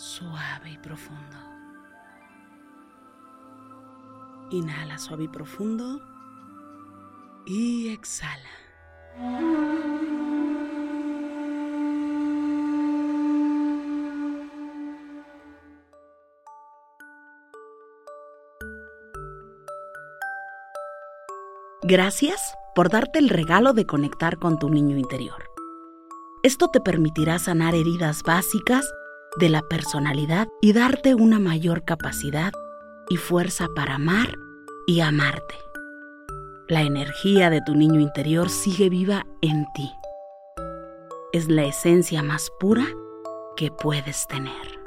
suave y profundo. Inhala suave y profundo. Y exhala. Gracias por darte el regalo de conectar con tu niño interior. Esto te permitirá sanar heridas básicas de la personalidad y darte una mayor capacidad y fuerza para amar y amarte. La energía de tu niño interior sigue viva en ti. Es la esencia más pura que puedes tener.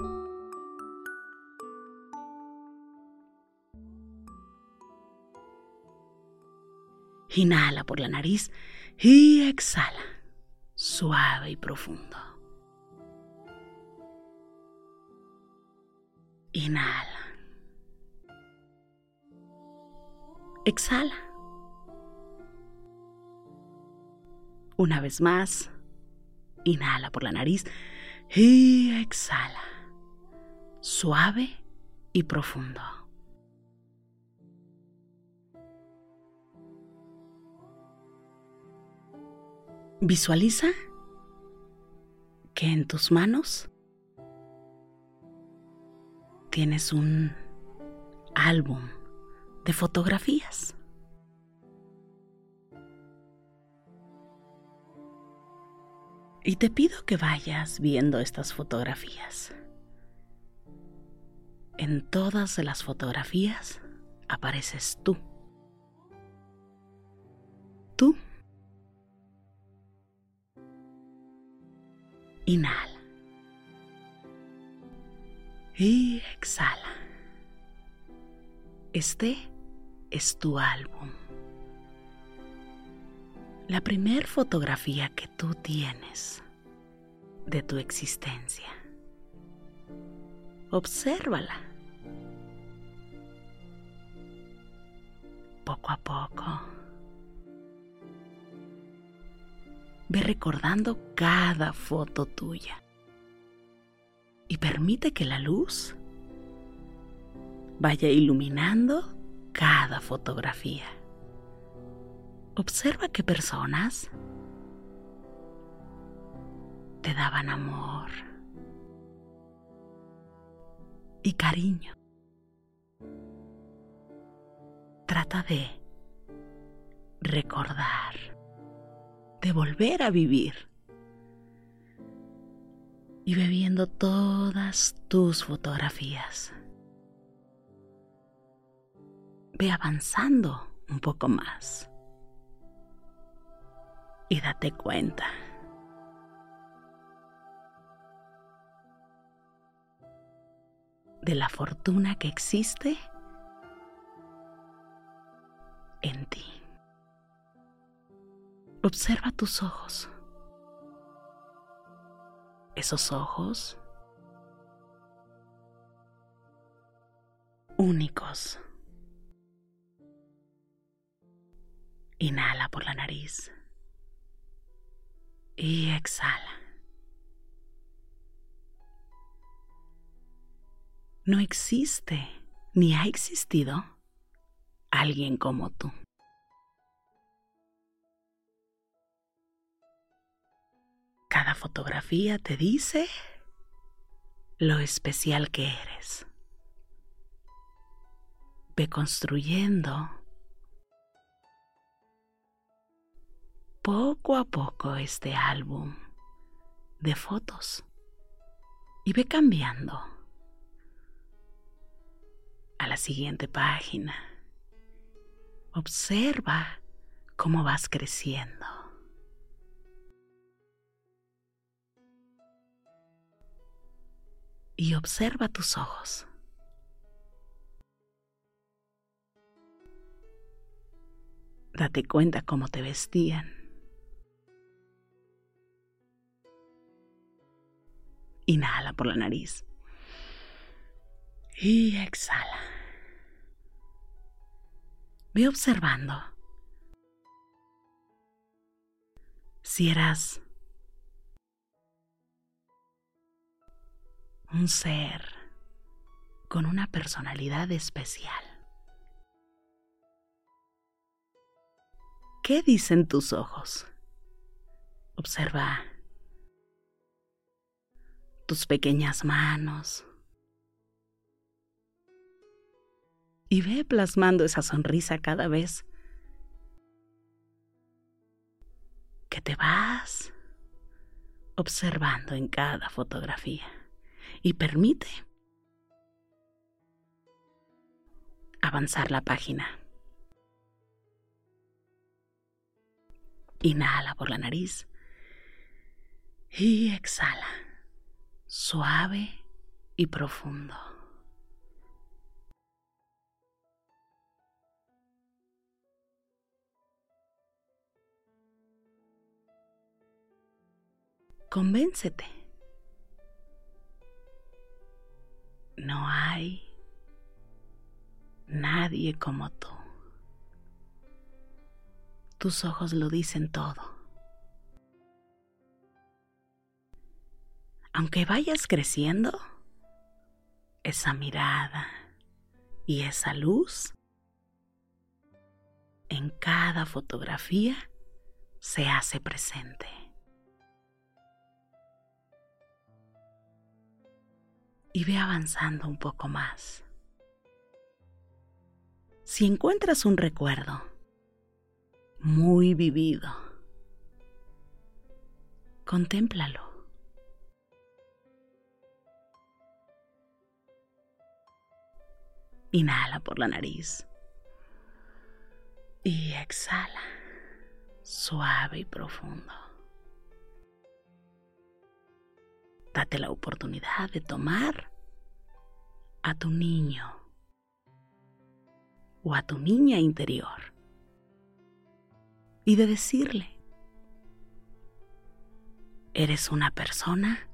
Inhala por la nariz y exhala, suave y profundo. Inhala. Exhala. Una vez más, inhala por la nariz y exhala, suave y profundo. Visualiza que en tus manos tienes un álbum de fotografías. Y te pido que vayas viendo estas fotografías. En todas las fotografías apareces tú. Tú Inhala. Y exhala. Este es tu álbum. La primer fotografía que tú tienes de tu existencia. Obsérvala. Poco a poco Ve recordando cada foto tuya. Y permite que la luz vaya iluminando cada fotografía. Observa qué personas te daban amor y cariño. Trata de recordar de volver a vivir. Y bebiendo todas tus fotografías. Ve avanzando un poco más. Y date cuenta. de la fortuna que existe en ti. Observa tus ojos. Esos ojos únicos. Inhala por la nariz y exhala. No existe ni ha existido alguien como tú. Cada fotografía te dice lo especial que eres. Ve construyendo poco a poco este álbum de fotos y ve cambiando a la siguiente página. Observa cómo vas creciendo. Y observa tus ojos. Date cuenta cómo te vestían. Inhala por la nariz. Y exhala. Ve observando. Si eras un ser con una personalidad especial. ¿Qué dicen tus ojos? Observa tus pequeñas manos, y ve plasmando esa sonrisa cada vez que te vas observando en cada fotografía y permite avanzar la página. Inhala por la nariz y exhala, suave y profundo. Convéncete. No hay nadie como tú. Tus ojos lo dicen todo. Aunque vayas creciendo, esa mirada y esa luz en cada fotografía se hace presente. Y ve avanzando un poco más. Si encuentras un recuerdo muy vivido, contémplalo. Inhala por la nariz y exhala suave y profundo. Date la oportunidad de tomar a tu niño o a tu niña interior y de decirle, eres una persona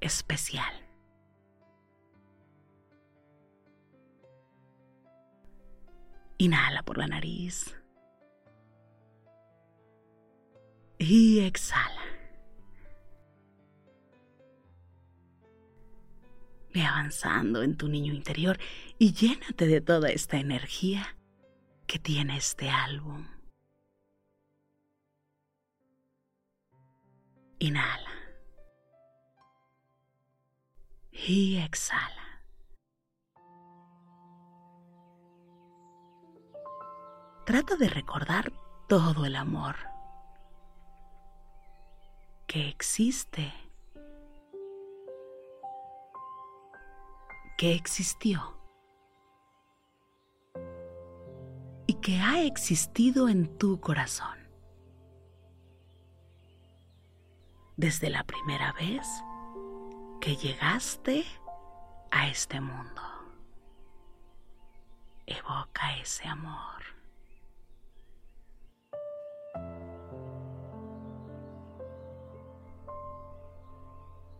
especial. Inhala por la nariz y exhala. Ve avanzando en tu niño interior y llénate de toda esta energía que tiene este álbum. Inhala. Y exhala. Trata de recordar todo el amor que existe, que existió y que ha existido en tu corazón. Desde la primera vez que llegaste a este mundo. Evoca ese amor.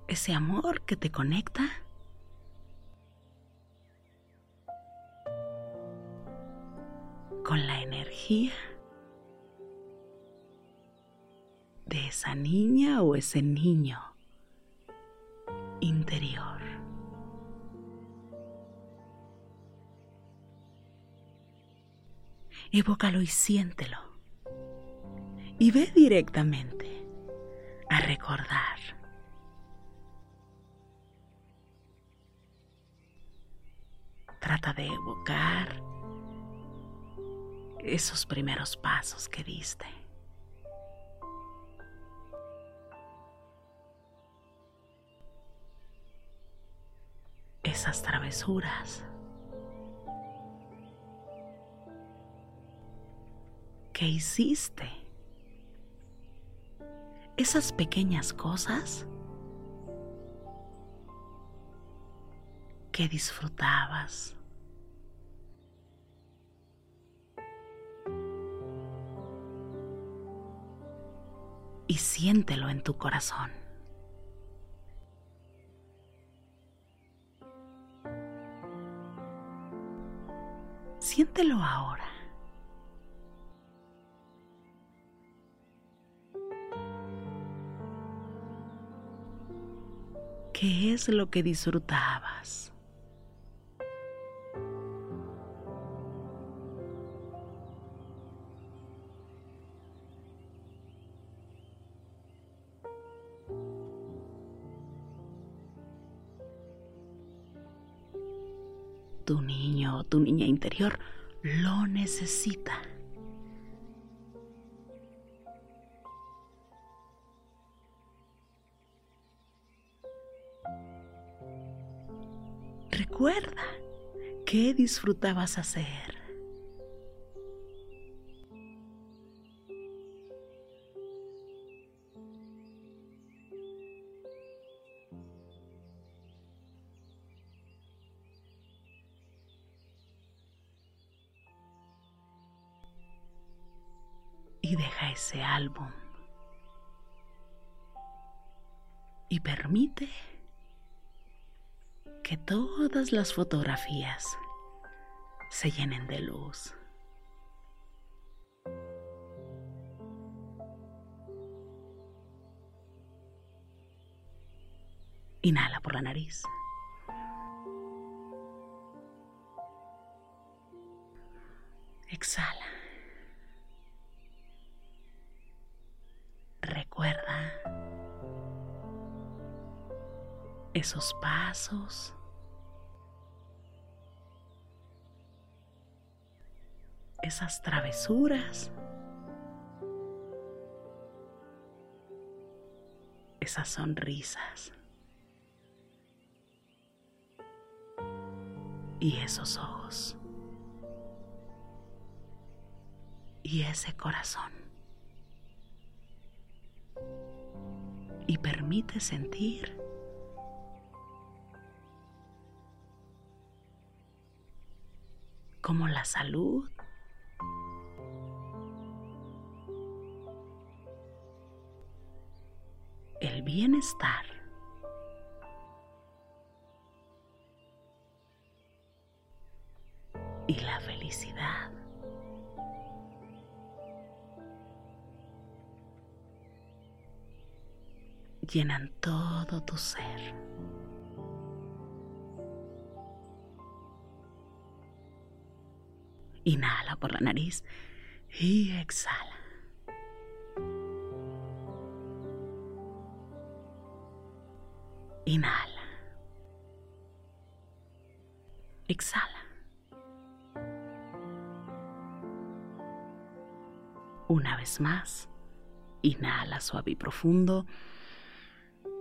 Ese amor que te conecta con la energía de esa niña o ese niño interior. Evócalo y siéntelo. Y ve directamente a recordar. Trata de evocar esos primeros pasos que diste. Esas travesuras. ¿Qué hiciste? Esas pequeñas cosas que disfrutabas. Siéntelo en tu corazón. Siéntelo ahora. ¿Qué es lo que disfrutabas? Interior lo necesita. Recuerda qué disfrutabas hacer. Y permite que todas las fotografías se llenen de luz. Inhala por la nariz. Exhala. Recuerda esos pasos. Esas travesuras. Esas sonrisas. Y esos ojos. Y ese corazón. Y permite sentir. Como la salud, el bienestar, llenan todo tu ser. Inhala por la nariz y exhala. Inhala. Exhala. Una vez más, inhala suave y profundo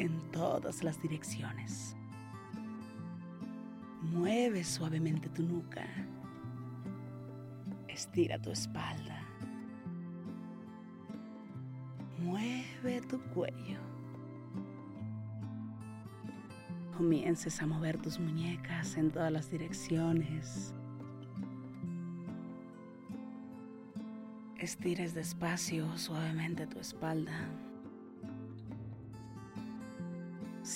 en todas las direcciones. Mueve suavemente tu nuca. Estira tu espalda. Mueve tu cuello. Comiences a mover tus muñecas en todas las direcciones Estires despacio, suavemente tu espalda.